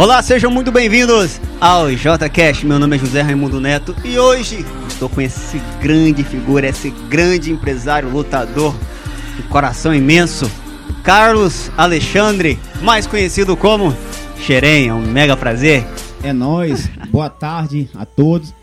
Olá, sejam muito bem-vindos ao JCast. Meu nome é José Raimundo Neto e hoje estou com esse grande figura, esse grande empresário, lutador, de coração imenso, Carlos Alexandre, mais conhecido como Xerém. É um mega prazer. É nós. Boa tarde a todos.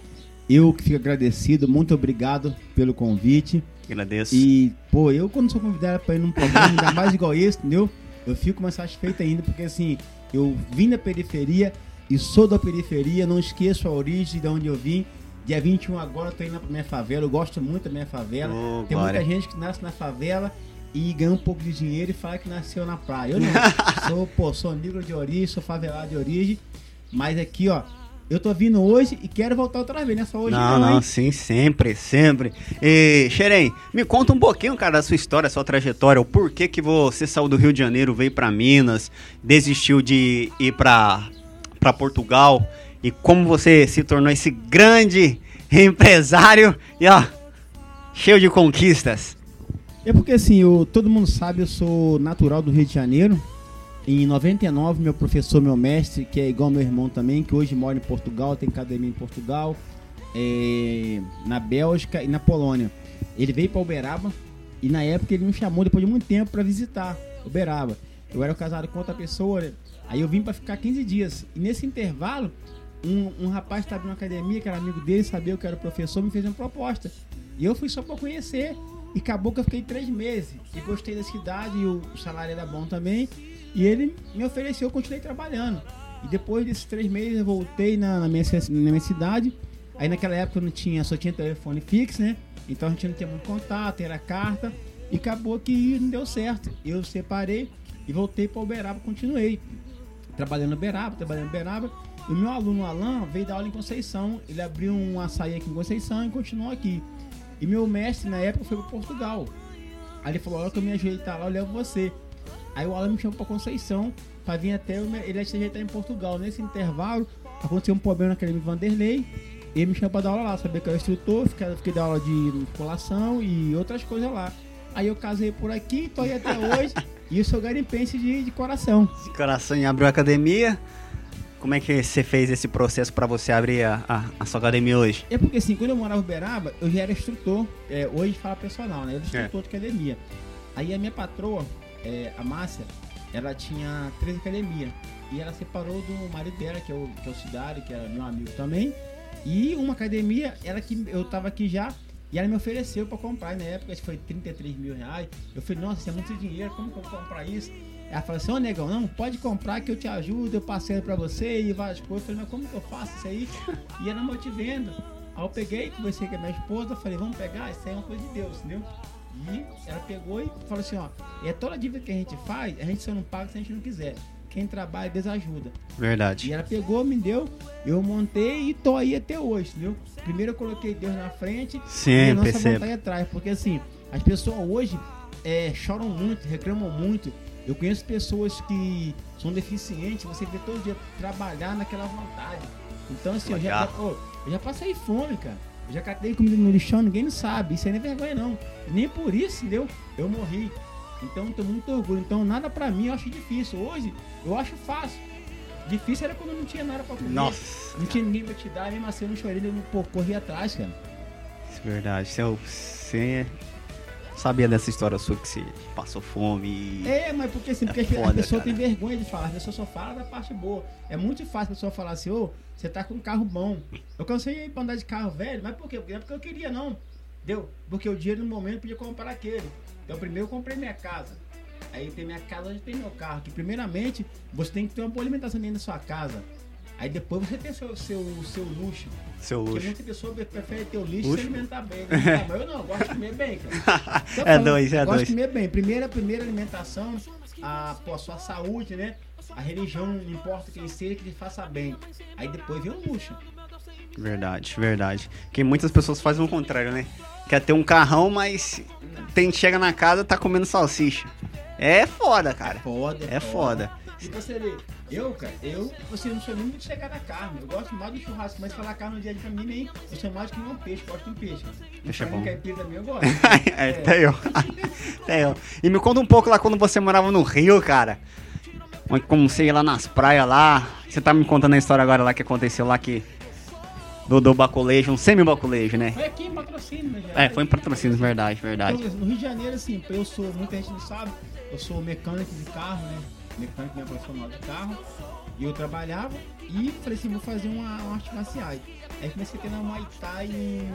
Eu que fico agradecido, muito obrigado pelo convite. Agradeço. E, pô, eu quando sou convidado para ir num programa, ainda mais igual esse, entendeu? Eu fico mais satisfeito ainda, porque assim, eu vim da periferia e sou da periferia, não esqueço a origem de onde eu vim. Dia 21 agora eu tô indo pra minha favela, eu gosto muito da minha favela. Oh, Tem glória. muita gente que nasce na favela e ganha um pouco de dinheiro e fala que nasceu na praia. Eu não. sou, pô, sou negro de origem, sou favelado de origem. Mas aqui, ó, eu tô vindo hoje e quero voltar outra vez, nessa hoje Não, não, não, sim, sempre, sempre. E, Xerém, me conta um pouquinho, cara, da sua história, sua trajetória, o porquê que você saiu do Rio de Janeiro, veio pra Minas, desistiu de ir pra, pra Portugal, e como você se tornou esse grande empresário e, ó, cheio de conquistas. É porque assim, eu, todo mundo sabe, eu sou natural do Rio de Janeiro. Em 99, meu professor, meu mestre, que é igual meu irmão também, que hoje mora em Portugal, tem academia em Portugal, é, na Bélgica e na Polônia. Ele veio para Uberaba e na época ele me chamou depois de muito tempo para visitar Uberaba. Eu era casado com outra pessoa, né? aí eu vim para ficar 15 dias. E nesse intervalo, um, um rapaz estava na academia, que era amigo dele, sabia que era professor, me fez uma proposta. E eu fui só para conhecer. E acabou que eu fiquei três meses. E gostei da cidade, e o salário era bom também. E ele me ofereceu, eu continuei trabalhando. E depois desses três meses eu voltei na, na minha, na minha cidade. Aí naquela época não tinha, só tinha telefone fixo, né? Então a gente não tinha muito contato, era carta. E acabou que não deu certo. Eu separei e voltei para Uberaba, continuei. Trabalhando Uberaba, trabalhando Uberaba. E o meu aluno Alan veio dar aula em Conceição. Ele abriu um açaí aqui em Conceição e continuou aqui. E meu mestre na época foi para Portugal. Aí ele falou: Olha que eu me ajeitar lá, eu levo você. Aí o Alan me chamou pra Conceição pra vir até eu me- ele se ajeitar em Portugal. Nesse intervalo, aconteceu um problema na academia Vanderlei. Ele me chamou pra dar aula lá, sabia que eu era instrutor, fiquei, fiquei dando aula de musculação e outras coisas lá. Aí eu casei por aqui, tô aí até hoje. e eu sou garimpense de, de coração. Esse coração abriu a academia. Como é que você fez esse processo pra você abrir a, a, a sua academia hoje? É porque assim, quando eu morava em Uberaba, eu já era instrutor. É, hoje fala personal, né? Eu era instrutor de academia. Aí a minha patroa, é, a Márcia, ela tinha três academias. E ela separou do marido dela, que é o, que é o Cidário, que era meu amigo também. E uma academia, ela que eu tava aqui já, e ela me ofereceu pra comprar. E na época acho que foi 33 mil reais. Eu falei, nossa, isso é muito dinheiro, como que eu vou comprar isso? Ela falou assim, ô negão, não, pode comprar que eu te ajudo, eu passei pra você e várias coisas. Eu falei, mas como que eu faço isso aí? E ela vendo. Aí eu peguei, conversei com a minha esposa, falei, vamos pegar, isso aí é uma coisa de Deus, entendeu? E ela pegou e falou assim, ó, é toda a dívida que a gente faz, a gente só não paga se a gente não quiser. Quem trabalha, Deus ajuda. E Verdade. ela pegou, me deu, eu montei e tô aí até hoje, entendeu? Primeiro eu coloquei Deus na frente e a Sim, nossa percebo. vontade atrás. Porque assim, as pessoas hoje é, choram muito, reclamam muito. Eu conheço pessoas que são deficientes, você vê todo dia trabalhar naquela vontade. Então assim, eu já, eu já passei fome, cara. Eu já catei comida no lixão, ninguém não sabe. Isso aí não é vergonha não. Nem por isso, entendeu? Eu morri. Então eu tenho muito orgulho. Então nada pra mim eu acho difícil. Hoje eu acho fácil. Difícil era quando não tinha nada pra comer. Nossa, Não tinha ninguém pra te dar, mesmo assim eu não chorei, eu não pô, corri atrás, cara. isso é verdade. Você, você sabia dessa história sua que você passou fome e... É, mas porque assim, porque É as foda, pessoas cara. têm vergonha de falar, as pessoas só falam da parte boa. É muito fácil a pessoa falar assim, ô, você tá com um carro bom. Eu cansei de andar de carro velho, mas por quê? Não é porque eu queria, não. Deu? Porque o dinheiro no momento podia comprar aquele. Então primeiro eu comprei minha casa. Aí tem minha casa, onde tem meu carro. Que primeiramente você tem que ter uma boa alimentação dentro da sua casa. Aí depois você tem seu, seu, seu luxo. Seu Porque luxo. muita pessoa prefere ter o lixo e Luxo? se alimentar bem. Né? Mas eu não, eu gosto de comer bem, cara. Tô É dois, é gosto dois. de comer bem. Primeira, primeira alimentação, a, pô, a sua saúde, né? A religião, não importa quem seja, que te faça bem. Aí depois vem o luxo. Verdade, verdade. Que muitas pessoas fazem o contrário, né? Quer ter um carrão, mas tem, chega na casa tá comendo salsicha. É foda, cara. Foda, É foda. E você eu, cara, eu, você não sou nem muito chegar na carne. Eu gosto mais do churrasco, mas falar carne no dia a dia pra mim nem. Eu sou mais que um peixe, gosto de um peixe. Peixe é bom. caipira também eu gosto. é, até eu. Até eu. E me conta um pouco lá quando você morava no Rio, cara. Como- Como você ia lá nas praias lá, Você tá me contando a história agora lá que aconteceu lá que. Do, do baculejo, um semi-baculejo, né? Foi aqui em patrocínio, né? É, foi em patrocínio, verdade, verdade. Então, no Rio de Janeiro, assim, eu sou, muita gente não sabe, eu sou mecânico de carro, né? Mecânico minha profissional de carro. E eu trabalhava e falei assim, vou fazer uma, uma arte marciais. Aí comecei a treinar Muay Thai em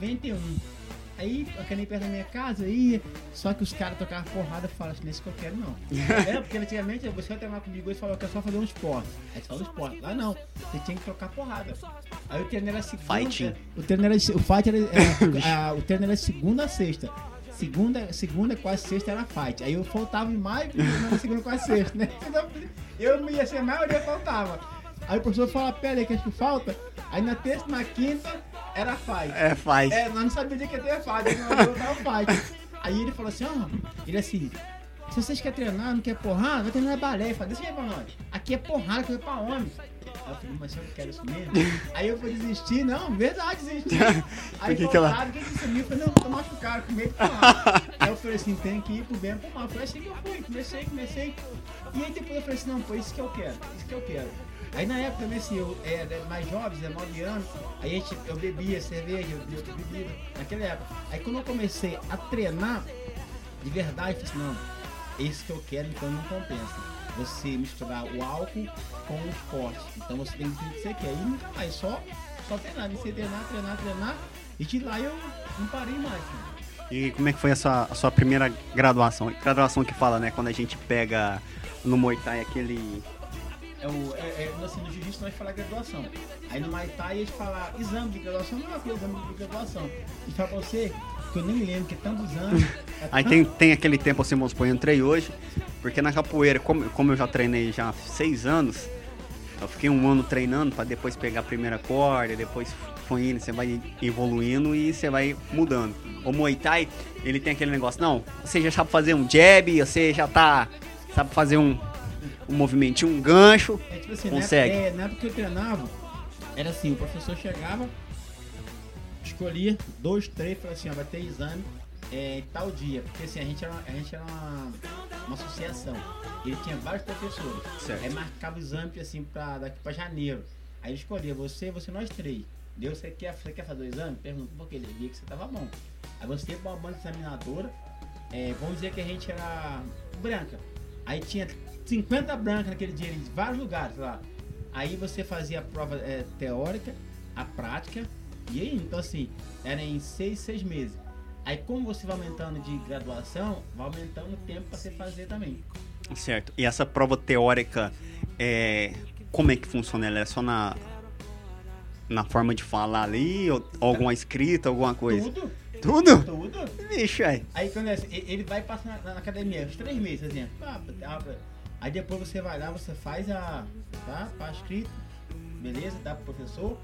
91. Aí, aquele perto da minha casa, ia, só que os caras tocavam porrada e falavam assim, nesse que eu quero não. é, porque antigamente você ia treinar comigo e falou que é só fazer um esporte. Aí só um esporte. Lá não, você tinha que trocar porrada. Aí o treino era segunda. Fighting. O treino era, o fight era, era a, o treino era segunda a sexta. Segunda, segunda, quase sexta era fight. Aí eu faltava em maio, na segunda, quase sexta, né? Eu não ia ser, a maioria faltava. Aí o professor fala, pera aí, que acho que falta. Aí na terça na quinta era fight. É, faz. É, nós não sabíamos que ia ter fight, nós eu tava fight. Aí ele falou assim, ó, ele assim, se vocês querem treinar, não quer porrada, vai treinar balé. Eu falei, deixa aí pra nós. Aqui é porrada, coisa pra homem. Aí eu falei, mas eu não quero isso mesmo. Aí eu fui desistir, não, verdade, desisti. Aí que que ela- voltaram, quem disse comigo? Eu falei, não, tô machucado, com medo de. Aí eu falei assim, tem que ir pro bem pro mal. Foi assim que eu fui, comecei, comecei. E aí depois eu falei assim, não, foi isso que eu quero, isso que eu quero. Aí na época também, assim, eu era mais jovem, 19 anos, aí a gente, eu bebia cerveja, eu bebia bebida, naquela época. Aí quando eu comecei a treinar, de verdade, eu falei assim, não, esse que eu quero, então não compensa. Você misturar o álcool com o esporte. Então você tem que decidir o que você quer. E aí só, só treinar, a treinar, treinar, treinar, e de lá eu não parei mais. né? E como é que foi a sua, a sua primeira graduação? Graduação que fala, né? Quando a gente pega no Muay Thai aquele. É o, é, é, assim, no jiu-jitsu nós fala graduação. Aí no Muay Thai a gente fala exame de graduação, não é coisa exame de graduação. E fala pra você, que eu nem lembro, que é tantos anos. é Aí tanto- tem, tem aquele tempo assim, vamos supor, eu entrei hoje, porque na capoeira, como, como eu já treinei já há seis anos, eu fiquei um ano treinando pra depois pegar a primeira corda, depois foi indo, você vai evoluindo e você vai mudando. O Muay Thai, ele tem aquele negócio, não, você já sabe fazer um jab, você já tá, sabe fazer um, um movimentinho, um gancho, É tipo assim, Consegue. Na, época, é, na época que eu treinava, era assim, o professor chegava, escolhia dois, três, falava assim, ó, vai ter exame é, tal dia. Porque assim, a gente era, uma- a gente era uma, uma associação. Ele tinha vários professores. Certo. Aí marcava o exame assim pra, daqui pra janeiro. Aí ele escolhia você, você nós três. Deu, você quer, você quer fazer o exame? Pergunta por quê? Ele via que você tava bom. Aí você ia pra uma banca examinadora, é, vamos dizer que a gente era branca. Aí tinha 50 brancas naquele dia, em vários lugares lá. Aí você fazia a prova é, teórica, a prática, e aí, então assim, era em seis, seis meses. Aí como você vai aumentando de graduação, vai aumentando o tempo para você fazer também. certo? E essa prova teórica, é, como é que funciona? Ela é só na, na forma de falar ali, ou alguma escrita, alguma coisa? Tudo, Tudo? tudo. Vixe, aí. Aí quando é assim, ele vai passar na, na academia, uns três meses, exemplo. Ah. Aí depois você vai lá, você faz a. tá? Tá escrito, beleza, dá pro professor.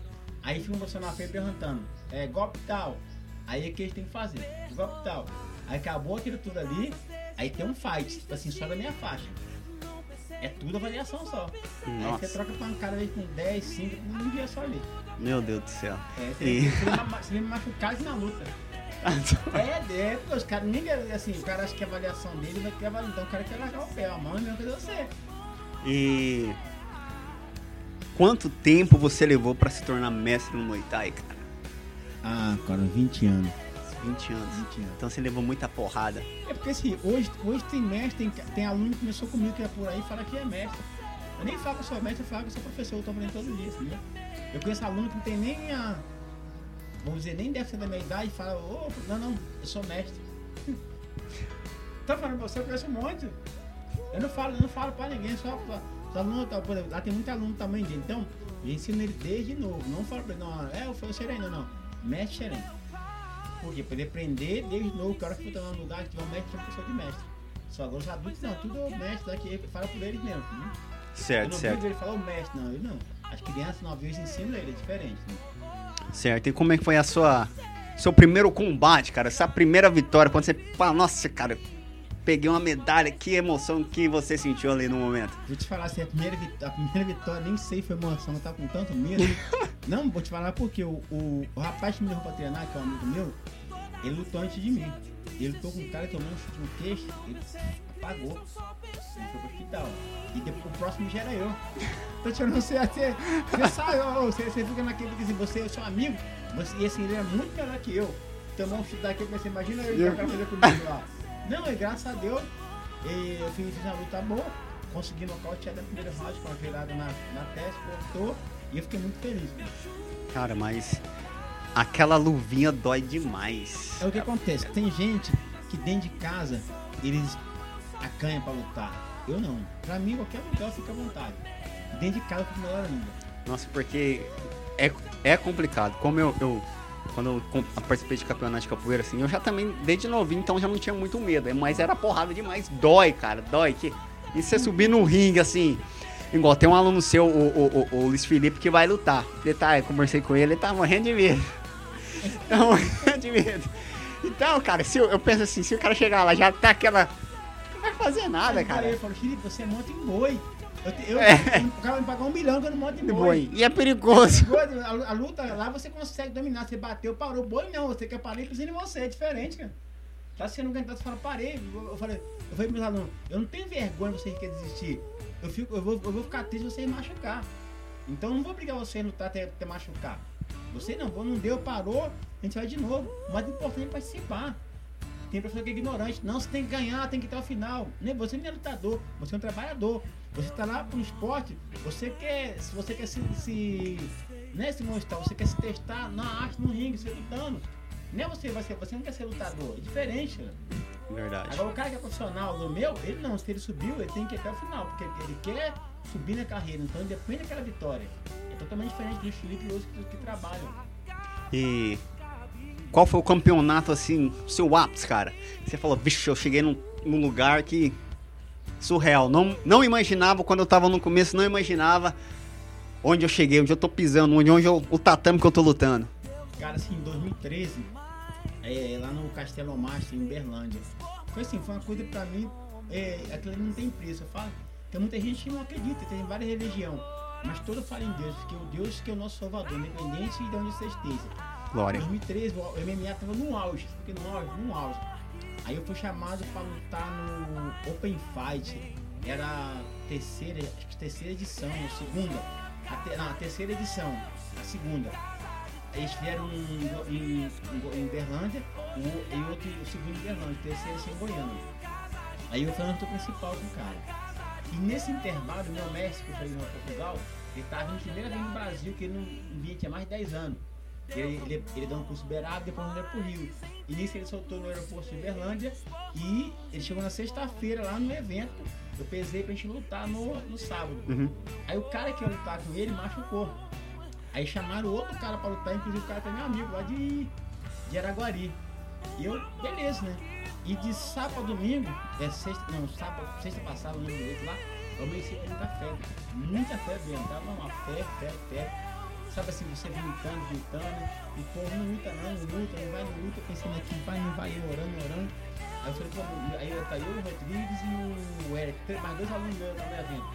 Aí fica um professor na frente perguntando, é golpe tal. Aí é que eles têm que fazer, golpe tal. Aí acabou aquilo tudo ali, aí tem um fight, tipo assim, sobe a minha faixa. É tudo avaliação só. Aí Nossa. você troca pancada aí com 10, 5, num dia só ali. Meu Deus do céu. É, você, E- você, vai ma- você vai me machucar na luta. É, é, os caras, ninguém, assim, o cara acha que a avaliação dele vai ter avaliação, então o cara quer largar o pé, a mão é a mesma coisa você. E quanto tempo você levou pra se tornar mestre no Muay Thai? Ah, cara, 20 anos. 20 anos. 20 anos. Então você levou muita porrada. É porque assim, hoje, hoje tem mestre, tem, tem aluno que começou comigo que é por aí e fala que é mestre. Eu nem falo que eu sou mestre, eu falo que eu sou professor, eu tô aprendendo todo dia, entendeu? Eu conheço aluno que não tem nem a. Vamos dizer, nem deve ser da minha idade e fala, ô, não, não, eu sou mestre. tá falando pra você, eu conheço um monte. Eu não falo, eu não falo pra ninguém, só pra. Os alunos, tá, lá tem muito aluno também dele. Então, eu ensino ele desde novo. Não falo pra ele, não, é, eu sou xerém, não, não. Mestre xerém. Por quê? Pra ele aprender desde novo, o cara que for num lugar que tiver um mestre, é professor de mestre. Só agora os adultos não, tudo é o mestre daqui, ele fala por eles mesmo. Né? eu Certo, não certo. ele falar o mestre, não, ele não. As crianças novinhas ensinam ele, é diferente. Né? Certo. E como é que foi a sua seu primeiro combate, cara? Essa primeira vitória, quando você fala, nossa, cara, peguei uma medalha, que emoção que você sentiu ali no momento. Vou te falar assim, a primeira, a primeira vitória, nem sei foi emoção, eu tava com tanto medo. não, vou te falar porque o, o, o rapaz que me levou pra treinar, que é um amigo meu, ele lutou antes de mim. Ele lutou com um cara tomou um chute no queixo, ele apagou. Ele foi pro hospital. E depois o próximo já era eu. Tô tirando você, você, você saiu, você, você fica naquele que assim, você é seu amigo, você, e assim, ele é muito melhor que eu. Tomou um chute daqui, eu pensei, imagina eu que fazer comigo lá. Não, e graças a Deus, eu fiz, uma luta boa, consegui nocautear da primeira round com uma virada na, na testa, voltou, e eu fiquei muito feliz. Cara, mas aquela luvinha dói demais. É o que acontece, tem gente que dentro de casa, eles acanham pra lutar. Eu não. Pra mim, qualquer lugar fica à vontade. Dentro de casa fica melhor ainda. Nossa, porque é, é complicado. Como eu, eu quando eu participei de campeonato de capoeira, assim, eu já também, desde novinho, então já não tinha muito medo. Mas era porrada demais. Dói, cara, dói. Que... E você subir no ringue, assim. Igual, tem um aluno seu, o, o, o, o Luiz Felipe, que vai lutar. Ele tá, eu conversei com ele, ele tá morrendo de medo. Tá morrendo de medo. Então, cara, se eu, eu penso assim, se o cara chegar lá, já tá aquela. Não vai fazer nada, cara. Eu falo, Felipe, você é monta em boi. Eu, eu, É. o cara vai me pagar um milhão que eu não monto De boi. boi. E é perigoso. A, a luta lá você consegue dominar. Você bateu, parou. Boi não, você quer parar e pisando em você. É diferente, cara. Tá sendo aguentado, você fala, parei. Eu, falei, eu falei pros meus alunos, eu não tenho vergonha de vocês desistir. Eu, fico, eu, vou, eu vou ficar triste se vocês machucar. Então eu não vou obrigar vocês a lutar até, até machucar. Você não, não deu, parou, a gente vai de novo. O mais importante é participar. Tem pessoa que é ignorante. Não, você tem que ganhar, tem que ir até o final. Nem Você não é lutador, você é um trabalhador. Você está lá para um esporte, você quer. Se você quer se, se, né, se mostrar, você quer se testar na arte, no ringue, você lutando. Nem você vai ser, você não quer ser lutador. É diferente, né? Verdade. Agora o cara que é profissional do meu, ele não, se ele subiu, ele tem que ir até o final, porque ele quer subir na carreira, então ele depende daquela vitória. É totalmente diferente do Felipe e outros que, que trabalham. E qual foi o campeonato, assim, seu ápice, cara? Você falou, vixe, eu cheguei num, num lugar que. surreal. Não, não imaginava, quando eu tava no começo, não imaginava onde eu cheguei, onde eu tô pisando, onde, onde eu, o tatame que eu tô lutando. Cara, assim, em 2013, é, lá no Castelo Master, em Berlândia. Foi assim, foi uma coisa pra mim, é, aquilo não tem preço. Eu falo, tem muita gente que não acredita, tem várias religiões. Mas toda fala em Deus, porque o Deus que é o nosso Salvador, independente de onde você esteja. Glória. Em 2013, o MMA tava no auge, porque no auge, no auge. Aí eu fui chamado pra lutar no Open Fight. Era a terceira, acho que terceira edição, ou segunda. A te- não, a terceira edição, a segunda. Eles fizeram em, em, em, em Berlândia e outro, o segundo em Berlândia, o terceiro assim, em Goiânia. Aí eu fui no principal com o cara. E nesse intervalo, meu mestre, que foi em Portugal, ele estava em primeira vez no Brasil, que ele não vinha, tinha mais de 10 anos. Ele, ele, ele deu um curso Beraba, depois ele pro Rio. E nisso ele soltou no aeroporto de Berlândia e ele chegou na sexta-feira lá no evento. Eu pesei pra gente lutar no, no sábado. Uhum. Aí o cara que ia lutar com ele machucou. Aí chamaram outro cara pra lutar, inclusive o cara que é meu amigo lá de, de Araguari. E eu, beleza, né? E de sábado a domingo, é sexta, não, sábado, sexta passada, lembro direito lá, eu amanheci com muita fé. Muita fé mesmo, tava uma fé, fé, fé. Sabe assim, você gritando, gritando, e o povo não luta não, não luta, não vai, não luta, pensando aqui, vai, não vai, eu orando, orando. Aí eu falei, pô, aí eu, tá eu, o Rodrigues e o Eric, mais dois alunos meus no meu evento.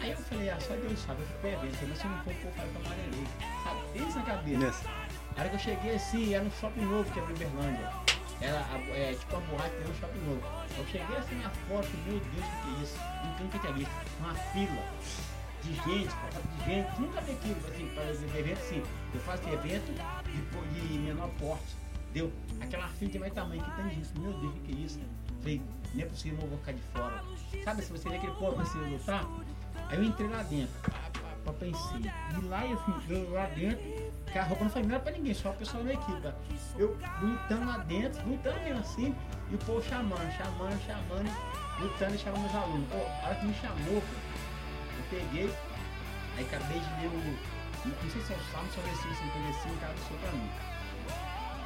Aí eu falei, ah, só Deus sabe, eu fui pro evento, mas se eu não for, o povo vai pra amarelei. Sabe, isso na cabeça. Yes. A hora que eu cheguei assim, era um shopping novo que abriu em Berlândia. Era a- é, tipo uma borracha que tem um shopping novo. Eu cheguei assim na foto, meu Deus, o que é isso? Nunca tinha visto. Uma fila de gente, pra- de gente. Nunca vi aquilo, assim, fazer evento assim. Eu faço evento de, de menor porte. Deu aquela fila de mais tamanho que tem gente. Meu Deus, o que é isso? Falei, não é possível, não vou ficar de fora. Sabe, se você vê aquele povo assim lutar, aí eu entrei lá dentro, pá, pensei. E lá, eu eu lá dentro, que a roupa não foi nada pra ninguém, só o pessoal da equipe. tá? Eu lutando lá dentro, lutando mesmo assim, e o povo chamando, chamando, chamando, lutando e chamando os alunos. Pô, a hora que me chamou, peguei, aí acabei de ler o. Não sei se é o Salmo, se é o versículo 55, o cara passou pra mim.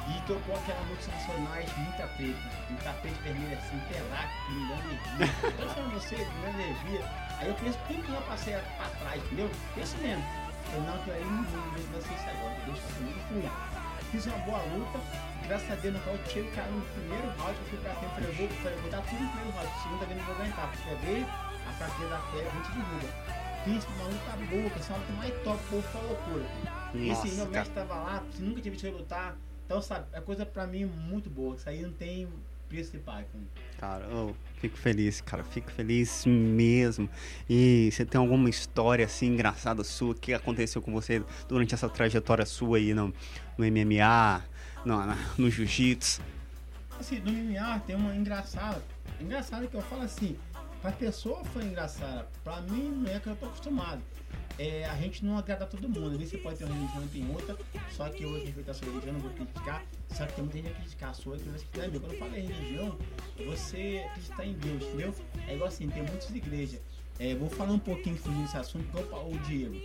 E tocou aquela multinacionais, muita preta, um tapete vermelho assim, pelado, me dando energia. Eu falando você, me dando energia. Aí eu penso tudo que eu passei pra trás, entendeu? Penso mesmo. Eu não, que aí não vai ser isso agora, deixa comigo, fui. Fiz uma boa luta, graças a Deus no qual tirei o cara no primeiro round, eu fui pra frente, falei, eu vou, falei, eu vou dar tudo no primeiro round, segunda vez eu não vou aguentar, porque ver a fraqueza da fé, a gente derruba. Fiz uma luta boa, que essa luta mais top, o povo foi loucura. Esse Nossa, meu cara. mestre tava lá, nunca tinha visto ele lutar. Então, sabe, é coisa pra mim muito boa. Isso aí não tem principais. Cara, eu fico feliz, cara, fico feliz mesmo. E você tem alguma história assim engraçada sua que aconteceu com você durante essa trajetória sua aí no, no MMA, no, no jiu-jitsu? Assim, no MMA tem uma engraçada. Engraçada que eu falo assim, pra pessoa foi engraçada, pra mim não é que eu tô acostumado é, a gente não agrada todo mundo. Ali você pode ter uma religião e tem outra, só que eu vou respeitar a sua religião, não vou criticar. Só que tem muita gente a criticar a sua, que você acreditar em Deus. Quando eu falo religião, você acreditar em Deus, entendeu? É igual assim, tem muitas igrejas. É, vou falar um pouquinho sobre esse assunto, igual o Diego.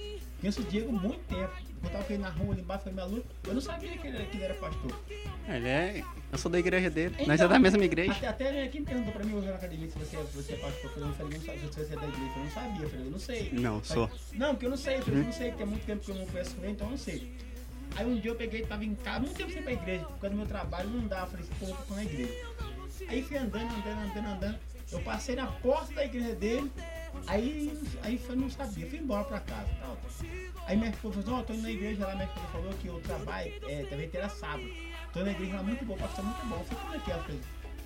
Conheço o Diego muito tempo. Eu tava com na rua ali embaixo, minha luz. Eu não sabia que ele, que ele era pastor. É, ele é. Eu sou da igreja dele. Então, Nós é da mesma igreja. Até, até quem perguntou pra mim hoje na academia se você, você é pastor. Eu não falei, não sabia se você é da igreja. Eu não sabia. Eu falei, eu não sei. Não, sou. Não, porque eu não sei. Eu falei, eu não sei, porque é muito tempo que eu não conheço ele, então eu não sei. Aí um dia eu peguei, tava em casa, muito tempo sem ir pra igreja, por causa do meu trabalho, não dá. Eu falei, pô, eu tô na igreja. Aí fui andando, andando, andando, andando. Eu passei na porta da igreja dele, aí, aí foi, não sabia, fui embora pra casa. Tal. Aí minha esposa falou, ó, oh, tô indo na igreja lá, minha esposa falou que o trabalho é, também terá sábado. Tô na igreja lá muito bom, pastor muito bom. Eu falei, como é que é? Eu falei,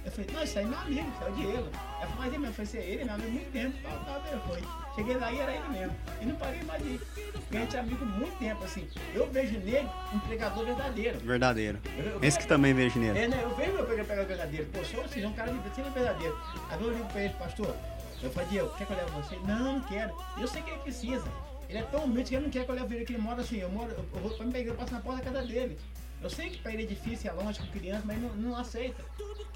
eu falei, não, isso aí é meu amigo, isso é o Diego. Ela falou, mas é mesmo, eu falei, você é ele, meu amigo muito tempo, tal, tal, tal, foi. Cheguei lá e era ele mesmo. E não parei mais de ir. Porque a gente é amigo muito tempo, assim. Eu vejo nele um pregador verdadeiro. Verdadeiro. Eu, eu, Esse que também vejo nele. É, né? Eu vejo meu pregador verdadeiro. Pô, sou assim, um cara sempre verdadeiro. Aí eu ligo pra ele, pastor, eu falei, Diego, quer que eu leve você? Não, não quero. Eu sei que ele precisa. Ele é tão humilde que ele não quer que eu leve ele, que ele mora assim, eu moro, eu vou pra me pegar, eu passo na porta da casa dele. Eu sei que pra ele é difícil, é longe com criança, mas não, não aceita.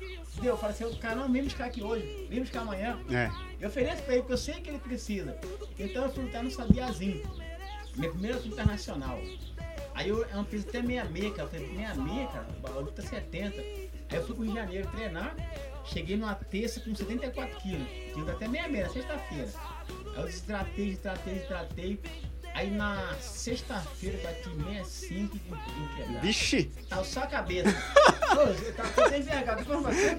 Entendeu? Eu falei assim, o cara não vem buscar aqui hoje, vem buscar amanhã. É. Eu ofereço pra ele, porque eu sei que ele precisa. Então eu fui lutar no Sabiazinho. Minha primeira luta internacional. Aí eu, eu fiz até meia meia, cara. Eu falei, meia meia, cara, a luta 70. Aí eu fui pro Rio de Janeiro treinar, cheguei numa terça com 74 quilos. Tive até meia meia, sexta-feira. Aí eu desidratei, desidratei, desidratei. Aí na sexta-feira bati 65 em, em quebrar. Vixe! Tava só a cabeça. Pô, eu tava sem envergado. Como você,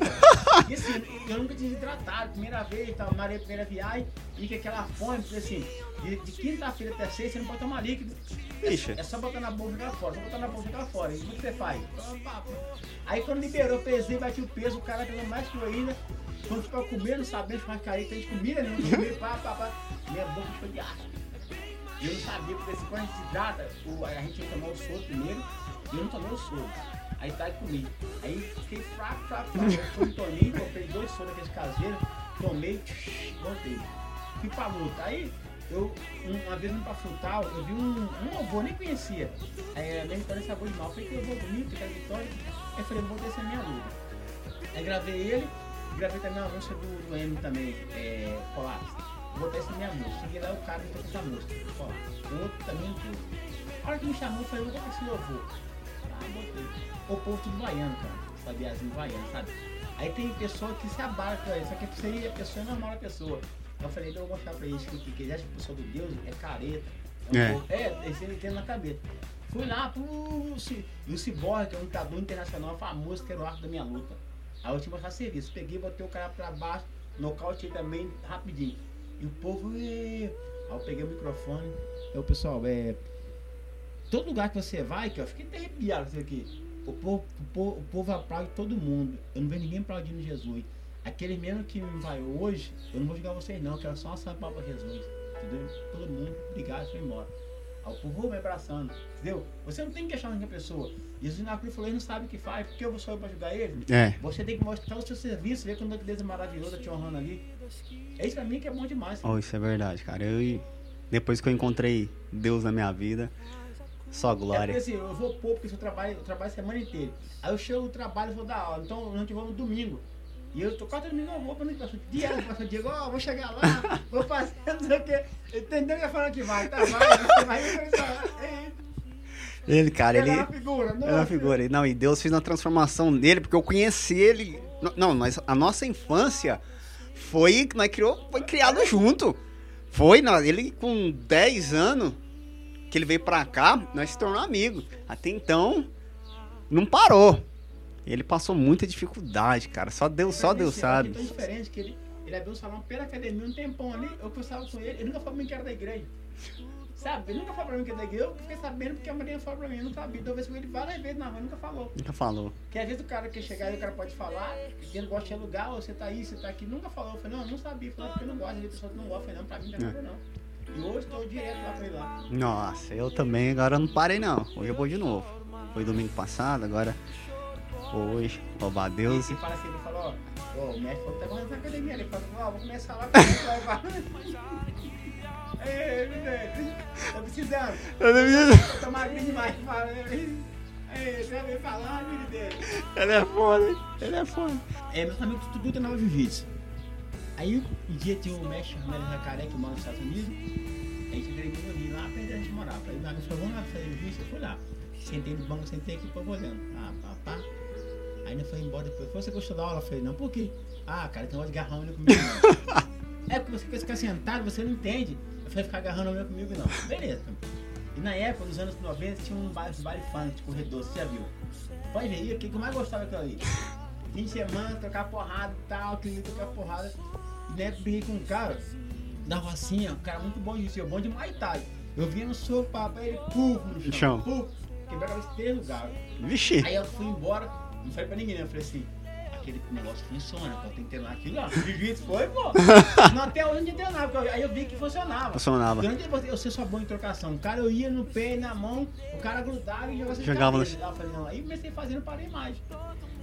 E assim, eu nunca tinha hidratado. Primeira vez, tava na primeira viagem. E com aquela fome, porque assim, de, de quinta-feira até sexta você não pode tomar líquido. Vixe. É só botar na boca e jogar fora. Só botar na boca e jogar fora. E o que você faz? Aí quando liberou, pesei, bati o peso, o cara pegou mais que eu ainda. Quando ficou comendo, sabendo que cair, tem comida, né? Comida, pá, pá, pá. Minha boca foi de ar. Eu não sabia, porque assim, quando a gente a gente ia tomar o soro primeiro, e eu não tomei o soro. Aí tá e comi. Aí fiquei fraco, fraco, fraco. Eu Toninho, comprei dois soros daqueles caseiros, tomei, voltei. Fui pra luta. Aí eu, uma vez indo pra Frutal, eu vi um, um avô, nem conhecia. Aí minha vitória sabor de mal. Eu falei que eu vou bonito, que a vitória. Aí eu falei, vou descer minha luta. Aí gravei ele, gravei também a música do, do M também, é, Colapso botei essa minha música. Cheguei lá, o cara me tocou essa música. Ó, o outro também entrou. A hora que me chamou, eu falei, vou botar esse louvor. Ah, botei. O povo tudo vaiano, cara. Sabiazinho vaiano, sabe? Aí tem pessoa que se abala com isso, só que isso aí a pessoa é normal a pessoa. Eu falei, então eu vou mostrar pra eles que, que, eles acham que a pessoa do Deus é careta. É, um é. é esse ele tem na cabeça. Fui lá pro. O Ciborgue, que é um lutador internacional famoso, que era o arco da minha luta. Aí eu tinha mostrar serviço. Peguei, botei o cara pra baixo, nocaute também rapidinho. E o povo. Aí eu peguei o microfone. Eu, pessoal, é. Todo lugar que você vai, que eu fiquei até arrepiado isso aqui. O povo, o, povo, o povo aplaude todo mundo. Eu não vejo ninguém aplaudindo Jesus. Aquele mesmo que vai hoje, eu não vou jogar vocês não, eu quero só uma salva para Jesus. Entendeu? Todo mundo, obrigado, foi embora. O povo me abraçando, entendeu? Você não tem que questionar ninguém pessoa. Jesus na cruz falou, ele não sabe o que faz, porque eu sou eu para julgar ele. É. Você tem que mostrar o seu serviço, ver quando Deus é maravilhoso, te honrando ali. É isso pra mim que é bom demais. Oh, isso é verdade, cara. Eu, depois que eu encontrei Deus na minha vida, só glória. É porque assim, eu vou pôr, porque eu trabalho, eu trabalho a semana inteira. Aí eu chego no trabalho e vou dar aula. Então a gente vai no domingo. E eu tô quase domingo, eu vou pra noite, Diego, pastor Diego, ó, oh, vou chegar lá, vou fazer, não sei o quê. Entendeu que falando que vai, tá? Vai, vai, vai, ele, cara, ele. Ele é uma figura, não. é uma figura. Não, e Deus fez uma transformação nele, porque eu conheci ele. Não, mas a nossa infância foi. Nós criou, foi criado junto. Foi, ele com 10 anos que ele veio pra cá, nós se tornamos amigos. Até então, não parou. Ele passou muita dificuldade, cara. Só Deus, só Deus sabe. É diferente que ele, ele abriu um salão pela academia um tempão ali. Eu conversava com ele, ele nunca falou que era da igreja. Sabe? Ele nunca falou pra mim que é da igreja. Eu fiquei sabendo porque a Maria falou pra mim, eu não sabia. Então eu vejo ele várias vezes na rua, nunca falou. Nunca falou. Porque às vezes o cara quer chegar e o cara pode falar, ele gosta de alugar, ou você tá aí, você tá aqui, nunca falou. Eu falei, não, eu não sabia, eu falei, porque eu não gosto, a pessoa que não gosta, eu falei, não, pra mim não é nada não. E hoje estou direto lá pra ir lá. Nossa, eu também agora não parei não. Hoje eu vou de novo. Foi domingo passado, agora hoje, louvar a Deus. E fala assim, ele falou, ó, o mestre falou que tá na academia. Ele falou, ó, vou começar lá pra você levar. Ei, menino, tá precisando. Eu não vi- Tô magrinho demais, fala. Ei, você vai falar. Ele é foda, ele é foda. É, meus amigos tudo treinava jiu-jitsu. Aí um dia tinha o mestre Romero Jacaré, que mora nos Estados Unidos. A gente treinou ali, lá perto da gente morava. Aí amigo falou, vamos lá fazer jiu-jitsu? Eu fui lá. Sentei no banco, sentei aqui, ficou olhando. Ah, pá, pá. Aí ele foi embora depois. Você gostou da aula? Eu falei, não, por quê? Ah, cara, tem negócio de agarrar homem comigo não. é porque você quer ficar sentado, você não entende. Eu falei, ficar agarrando homem comigo não. Beleza. E na época, nos anos 90, tinha um baile, um baile funk de corredor, você já viu? Pode ver aí, o que eu mais gostava daquilo ali? fim de semana, trocar porrada e tal, aquele trocar porrada. E na época briguei com um cara da Rocinha, um cara muito bom disso, eu bom de Muay Thai. Eu vinha no sofá, pra ele, puf, no chão, Chão. puf, quebrei a cabeça em três lugares. Vixe, Aí eu fui embora, não falei pra ninguém, né? Eu falei assim, aquele negócio funciona, pô, tem que treinar aquilo lá. Jiu-jitsu foi, pô. Não, até hoje não treinava, porque eu- aí eu vi que funcionava. funcionava. Durante eu- ser só bom em trocação, o cara eu ia no pé e na mão, o cara grudava e jogava Jogava no- eu falei, não, aí comecei fazendo, parei mais.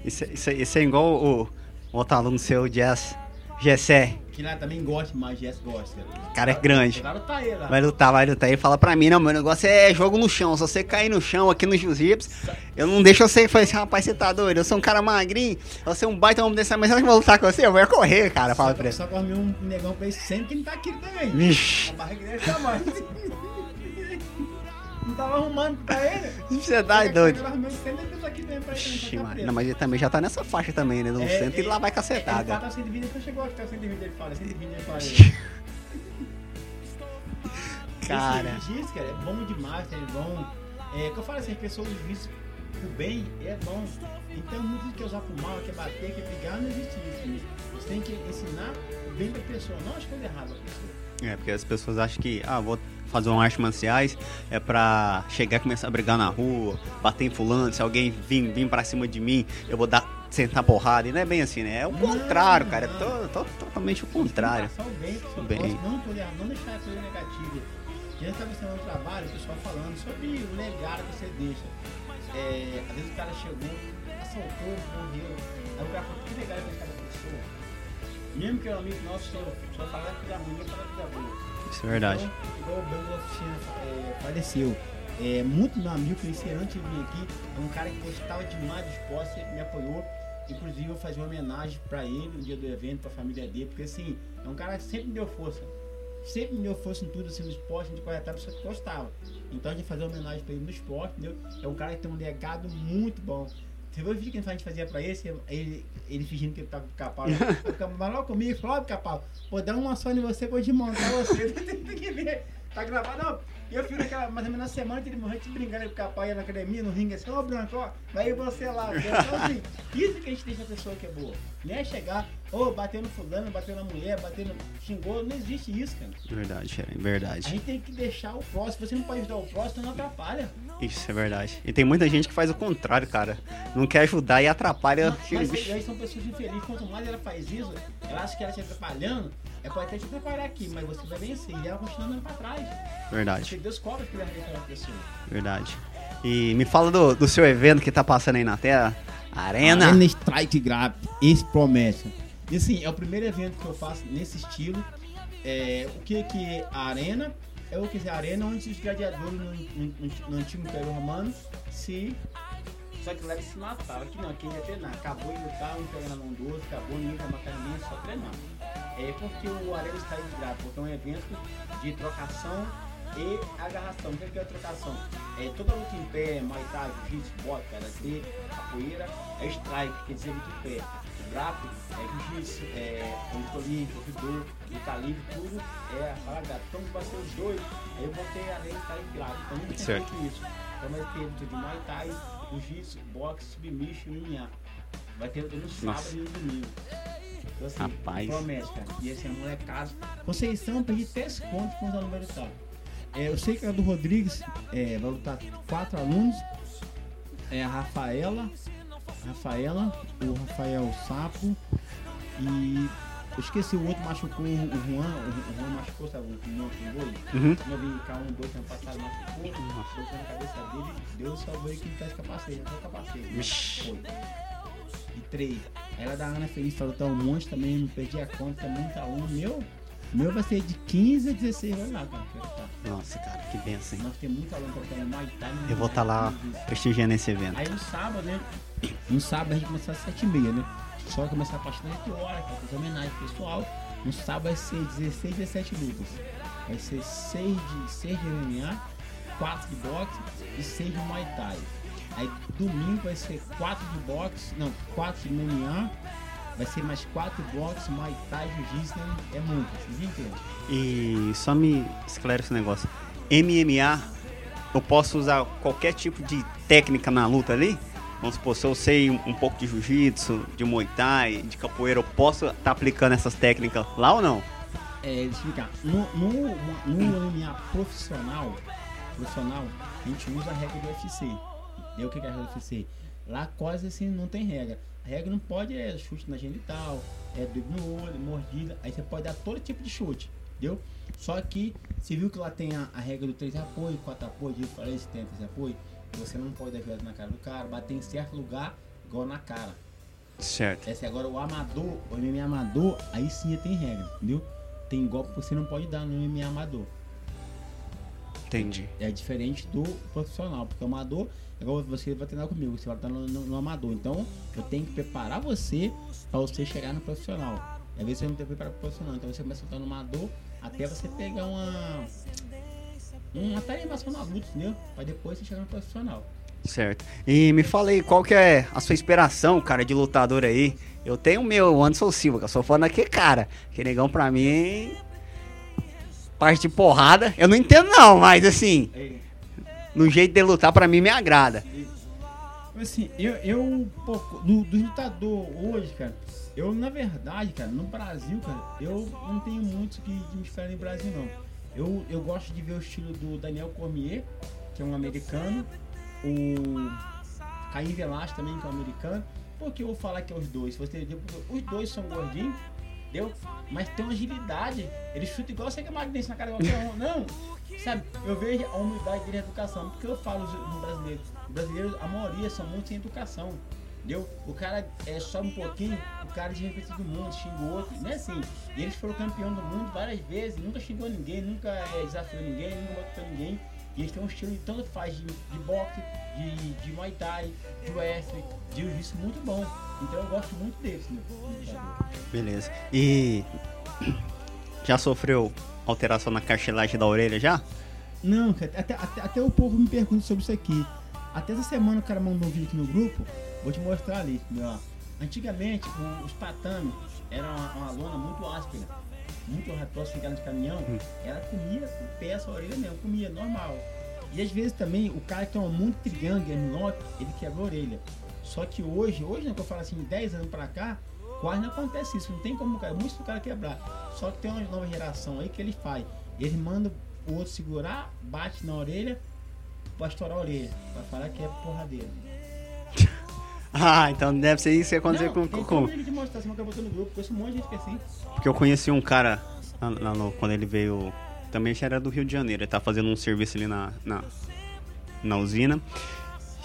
Isso, isso, isso é igual o, o outro aluno seu, Jess. Gessé. Que lá também gosta, mas Jess gosta. O cara é grande. O cara tá aí lá. Vai lutar, vai lutar. Ele fala pra mim, não, meu negócio é jogo no chão. Se você cair no chão aqui no jiu-jitsu, eu não deixo você. Falei assim, rapaz, você tá doido? Eu sou um cara magrinho, você é um baita homem desse, mas eu vou lutar com você? Eu vou correr, cara. Fala pra Só, ele. só arrumei um negão pra esse sempre que não tá aqui também. Vixe, A barriga dele tá mais. Não tava arrumando pra ele. você tá Eu doido. que pra ele. Pra mano. Não, mas ele também já tá nessa faixa também, né? Não É, senta e lá vai Ele cacetada. fala 120 depois chegou aqui, tá 120 ele fala, 120 ele fala. Cara. Esse jiu-jitsu, cara, é bom demais, é bom. É que eu falo assim, as pessoas jiu-jitsu pro bem é bom. Então muitos que usar pro mal, quer bater, quer brigar, não existe isso. né? Você tem que ensinar o bem da pessoa, não as coisas erradas da pessoa. É, porque as pessoas acham que, ah, vou fazer um artes marciais é pra chegar e começar a brigar na rua, bater em fulano, se alguém vir, vir pra cima de mim, eu vou dar, sentar porrada. E não é bem assim, né? É o Não, contrário, cara. É não. to- to- totalmente o contrário. Bem bem. não, poder, não deixar a coisa negativa. Eu estava ensinando um trabalho, o pessoal falando sobre o legado que você deixa. É, às vezes o cara chegou, assaltou, morreu. Aí o cara falou, que legado que aquela pessoa. Mesmo que é um amigo nosso, só, só falar que da ruim, falar que da boa. Isso é verdade. Então, igual o Belo Oficina é, faleceu. É, muito meu amigo conheci antes de vir aqui. É um cara que gostava demais do esporte, sempre me apoiou. Inclusive eu fazia uma homenagem pra ele no dia do evento, pra família dele, porque assim, é um cara que sempre me deu força. Sempre me deu força em tudo, assim, no esporte, de corretar, pessoa que gostava. Então a gente fazia uma homenagem pra ele no esporte, entendeu? É um cara que tem um legado muito bom. Você viu o vídeo que a gente fazia pra esse? Ele, ele fingindo que ele tava com o capau. Vai logo comigo ó, capau, vou dar uma só em você eu desmontar você. Tem que ver. Tá gravado, não. E eu fiz naquela, mais ou menos na semana que ele morreu te brincando com o capau ia na academia, no ringue, assim, ô Branco, ó, vai você lá. Então, assim, isso que a gente deixa a pessoa que é boa. Não é chegar, ô, bateu no fulano, bateu na mulher, bateu no. xingou, não existe isso, cara. Verdade, A verdade. gente tem que deixar o próximo. Você não pode ajudar o próximo, não atrapalha. Isso é verdade. E tem muita gente que faz o contrário, cara. Não quer ajudar e atrapalha. Mas, mas aí são pessoas infelizes. Quanto mais ela faz isso, ela acha que ela te atrapalhando, é pode até te atrapalhar aqui, mas você vai vencer. E ela continua andando pra trás. Verdade, Porque Deus cobra que ela aquela pessoa. verdade. E me fala do, do seu evento que tá passando aí na Terra. Arena. Arena Strike Grab, esse promessa. E assim, é o primeiro evento que eu faço nesse estilo. É, o que que é a arena? É o que é a arena onde os gladiadores no, no- no- no antigo Império Romano se. Só que lá eles se matavam. Aqui não, aqui ia treinar. Acabou de lutar, um pega na mão do outro, acabou, ninguém vai matar ninguém, é só treinar. É porque o Arena Strike Grab, porque é um evento de trocação e agarração. O que que é a trocação? É toda luta em pé, Muay Thai, Jiu-Jitsu, karatê, capoeira, é strike, quer dizer luta em pé. Grappling, é Jiu-Jitsu, é olímpica, judô, luta livre, tudo é a parada. Então vai ser os dois. Aí eu botei a lei Strike Grappling. Então não tem isso. Então ter luta de Muay Thai, Jiu-Jitsu, boxe, submission e MMA. Vai ter no sábado Nossa. e no domingo. Então, assim, Rapaz. Promete, cara. E esse é molecado. Conceição, perdi 3 pontos com os alunos militares. É, eu sei que a do Rodrigues é, vai lutar quatro alunos. É a Rafaela, Rafaela, o Rafael Sapo e eu esqueci o outro machucou o Juan, o Juan machucou, sabe? O Juan com Uhum. Não vim cá um, dois ano passado, machucou, machucou na cabeça dele, Deus salvou ele que ele tá de capacete, não tá capacete. né? Foi. E três. Ela da Ana Feliz falou, tá um monte também, não perdi a conta, tá muito aluno. Meu, meu vai ser de 15 a 16 anos lá, cara. tá. Nossa, cara, que benção, hein? Nós temos muito aluno pra Thai. no Eu vou estar lá Muay Thai. prestigiando esse evento. Aí no sábado, né? No sábado a gente começa às 7h30, né? Só vai começar a partir das 8 horas, é fazer homenagem pessoal. No sábado vai ser 16, 17 lutas. Vai ser 6 de, 6 de MMA, 4 de boxe e 6 de Muay Thai. Aí domingo vai ser 4 de boxe, não, 4 de MMA, vai ser mais 4 de boxe, Muay Thai, Jiu-Jitsu, né? é muito, vocês entendem? E só me esclarece um negócio. MMA, eu posso usar qualquer tipo de técnica na luta ali? Vamos supor, se eu sei um, pouco de jiu-jitsu, de muay thai, de capoeira, eu posso estar aplicando essas técnicas lá ou não? É, explicar. No, no, no MMA profissional, profissional, a gente usa a regra do UFC. E o que é a regra do UFC? Lá quase assim não tem regra. A regra não pode é chute na genital, é dedo no olho, mordida. Aí você pode dar todo tipo de chute, entendeu? Só que você viu que lá tem a, a regra do 3 apoio, 4 apoio, eu falei se tem 3 apoio. Você não pode dar violência na cara do cara, bater em certo lugar, igual na cara. Certo. Esse agora o amador, o MMA amador, aí sim tem regra, entendeu? Tem golpe que você não pode dar no MMA amador. Entendi. É diferente do profissional, porque o amador, é igual você vai treinar comigo, você vai estar no, no- no amador. Então, eu tenho que preparar você para você chegar no profissional. Às vezes você não tem preparado pro profissional, então você começa a lutar no amador até você pegar uma. Uma tarimação na luta, entendeu? Pra depois você chegar no profissional. Certo. E me fala aí, qual que é a sua inspiração, cara, de lutador aí? Eu tenho o meu, o Anderson Silva, que eu sou fã daquele cara. Que negão pra mim. Parte de porrada. Eu não entendo não, mas assim, no jeito de lutar pra mim me agrada. Assim, eu, eu pô, do, do lutador hoje, cara, eu na verdade, cara, no Brasil, cara, eu não tenho muito que de me esperar no Brasil, não. Eu, eu gosto de ver o estilo do Daniel Cormier, que é um americano, o Caim Velasquez também, que é um americano. Por que eu vou falar que é os dois? Você os dois são gordinhos, entendeu? Mas tem uma agilidade. Ele chuta igual você que é na cara qualquer um. Não, sabe? Eu vejo a humildade dele na educação. Porque eu falo no brasileiro. Os brasileiros, a maioria são muito sem educação. Entendeu? O cara é, sobe um pouquinho, o cara de repente do mundo, xinga o outro. Não é assim. E eles foram campeão do mundo várias vezes, nunca xingou ninguém, nunca é, desafiou ninguém, nunca botou ninguém. E eles têm um estilo de tanto faz de, de boxe, de, de Muay Thai, de UFC, de Jiu-Jitsu muito bom. Então eu gosto muito deles, né? Beleza. E já sofreu alteração na cartilagem da orelha já? Não, até, até, até o povo me pergunta sobre isso aqui. Até essa semana o cara mandou um vídeo aqui no grupo, vou te mostrar ali. Ó. Antigamente, os tatames eram uma, uma lona muito áspera, muito ratosa, ficava de caminhão. Ela comia o pé, essa orelha mesmo, comia normal. E às vezes também o cara que toma muito triângulo, armlock, ele quebra a orelha. Só que hoje, hoje, né, que eu falo assim, 10 anos pra cá, quase não acontece isso. Não tem como o cara, muito do cara quebrar. Só que tem uma nova geração aí que ele faz. Ele manda o outro segurar, bate na orelha pra estourar a orelha. Pra falar que é porradeira. Ah, então deve ser isso que aconteceu Não, com, como com- ele te mostrar, você não botou no grupo, conheço um monte de gente que é assim. Porque eu conheci um cara lá- no- quando ele veio. Também já era do Rio de Janeiro. Ele tá fazendo um serviço ali na, na, na usina.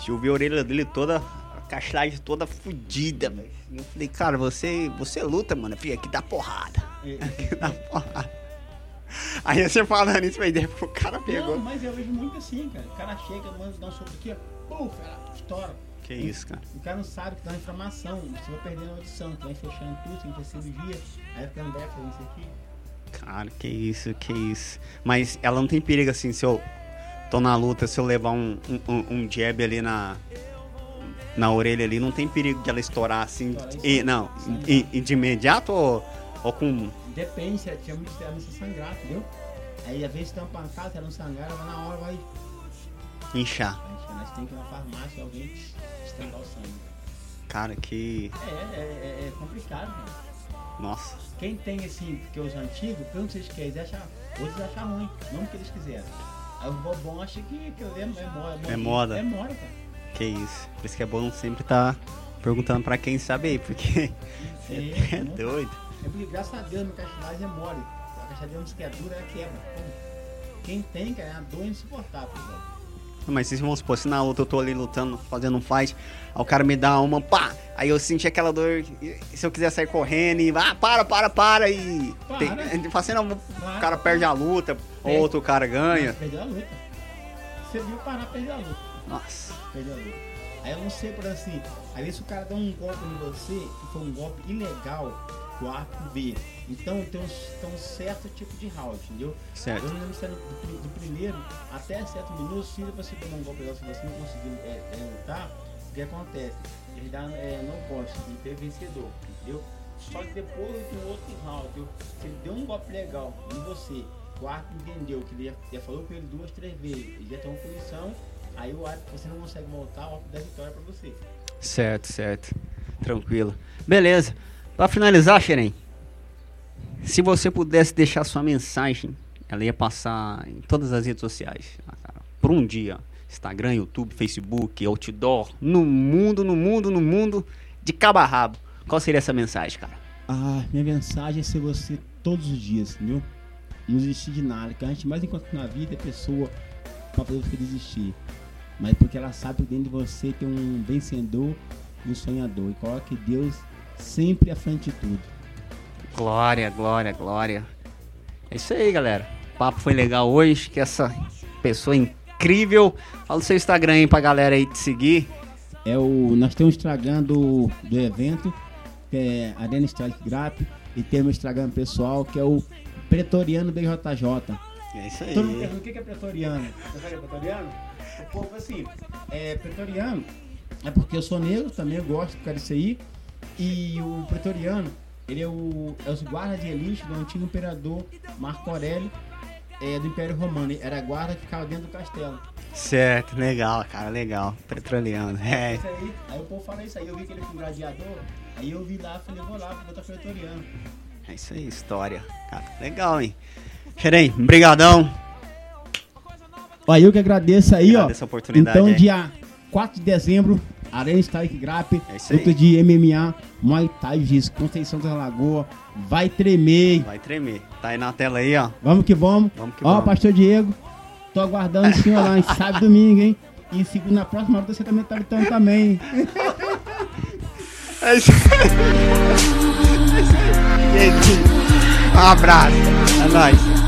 Eu vi a orelha dele toda, a cartilagem toda fodida, velho. Eu falei, cara, você, você luta, mano. Filho, aqui dá porrada. Aqui dá porrada. Aí você falando isso, aí o cara Não, pegou. mas eu vejo muito assim, cara. O cara chega, manda dar um soco aqui, ó. Puf, ela estoura. Que isso, cara. O cara não sabe que dá uma inflamação, você vai perdendo a audição, tu vai fechando tudo, tem que ter cirurgia, aí fica André fazendo isso aqui. Cara, que isso, que isso. Mas ela não tem perigo assim, se eu tô na luta, se eu levar um, um, um jab ali na, na orelha ali, não tem perigo de ela estourar assim. E, não, e, e de imediato ou, ou com. Depende, se ela tinha muito ela se sangrar, entendeu? Aí às vezes tem uma pancada, se ela não sangrar, ela vai na hora, vai. Inchar. Aí nós tem que ir na farmácia alguém estancar o sangue. Cara, que. É, é, é, é complicado, cara. Nossa. Quem tem assim, que os antigos, pergunta se eles querem, acham, outros acham ruim, não porque eles quiseram. Aí os bobão acham que aquilo é, é moda. É moda. É moda, cara. Que isso. Por isso que é bom sempre estar tá perguntando pra quem sabe aí, porque Sim, é não- doido. É porque, graças a Deus, minha caixinagem é mole. A caixinagem não quer dura, ela quebra. Quem tem, cara, é uma dor insuportável, pessoal. Mas se vamos supor, se na luta eu tô ali lutando, fazendo um fight, aí o cara me dá uma, pá! Aí eu senti aquela dor, se eu quiser sair correndo e, ah, para, para, para, e. Para. Tem, fazendo, o Para. cara perde a luta, ou É. outro cara ganha. Perdeu a luta. Você viu parar, perdeu a luta. Nossa. Perdeu a luta. Aí eu não sei, por assim, às vezes o cara dá um golpe em você, que foi um golpe ilegal, que o árbitro vê. Então tem um, tem um certo tipo de round, entendeu? Certo. Eu não lembro se era do, do primeiro até certo minuto, se você tomar um golpe legal, se você não conseguir é, é, lutar, o que acontece? Ele dá é, não poste, ele tem vencedor, entendeu? Só que depois de um outro round, entendeu? se ele deu um golpe legal em você, o árbitro entendeu que ele já, já falou com ele duas, três vezes, ele já tem uma punição, aí o árbitro, você não consegue voltar, o árbitro dá vitória pra você. Certo, certo. Tranquilo. Beleza. Pra finalizar, Xerém, se você pudesse deixar sua mensagem, ela ia passar em todas as redes sociais, ah, cara, por um dia. Instagram, YouTube, Facebook, outdoor, no mundo, no mundo, no mundo, de cabo a rabo. Qual seria essa mensagem, cara? Ah, minha mensagem é ser você todos os dias, entendeu? Não desistir de nada. Que a gente mais encontra na vida é pessoa pra poder você desistir. Mas porque ela sabe que dentro de você tem um vencedor e um sonhador. E coloque Deus sempre à frente de tudo. Glória, glória, glória. É isso aí, galera. O papo foi legal hoje, que essa pessoa incrível. Fala o seu Instagram aí pra galera aí te seguir. É o, nós temos o Instagram do, do evento, que é Arena Strike Grap, e temos o Instagram pessoal, que é o Pretoriano BJJ. É isso Todo mundo aí. pergunta o que é pretoriano. Você sabe é pretoriano? O povo assim, é pretoriano é porque eu sou negro, também eu gosto por causa disso aí. E o pretoriano, ele é, o, é os guardas de elite do antigo imperador Marco Aurélio é, do Império Romano. Era a guarda que ficava dentro do castelo. Certo, legal, cara, legal. Petroliano. É, Isso aí, aí o povo fala isso aí, eu vi que ele foi um gladiador, aí eu vi lá, falei, vou lá, vou botar pretoriano. é isso aí, história. Cara, legal, hein? Xerém, brigadão. Ó, eu que agradeço aí, Agradeço a ó. oportunidade, Então, é. dia 4 de dezembro, Arena Strike Grap, É luta de MMA, Muay Thai, Jiu Conceição da Lagoa, vai tremer. Vai tremer. Tá aí na tela aí, ó. Vamos que vamos. Vamos que ó, vamos. pastor Diego, tô aguardando o senhor lá em sábado e domingo, hein? E na próxima luta você também tá lutando também. É isso aí. Um abraço. É nóis.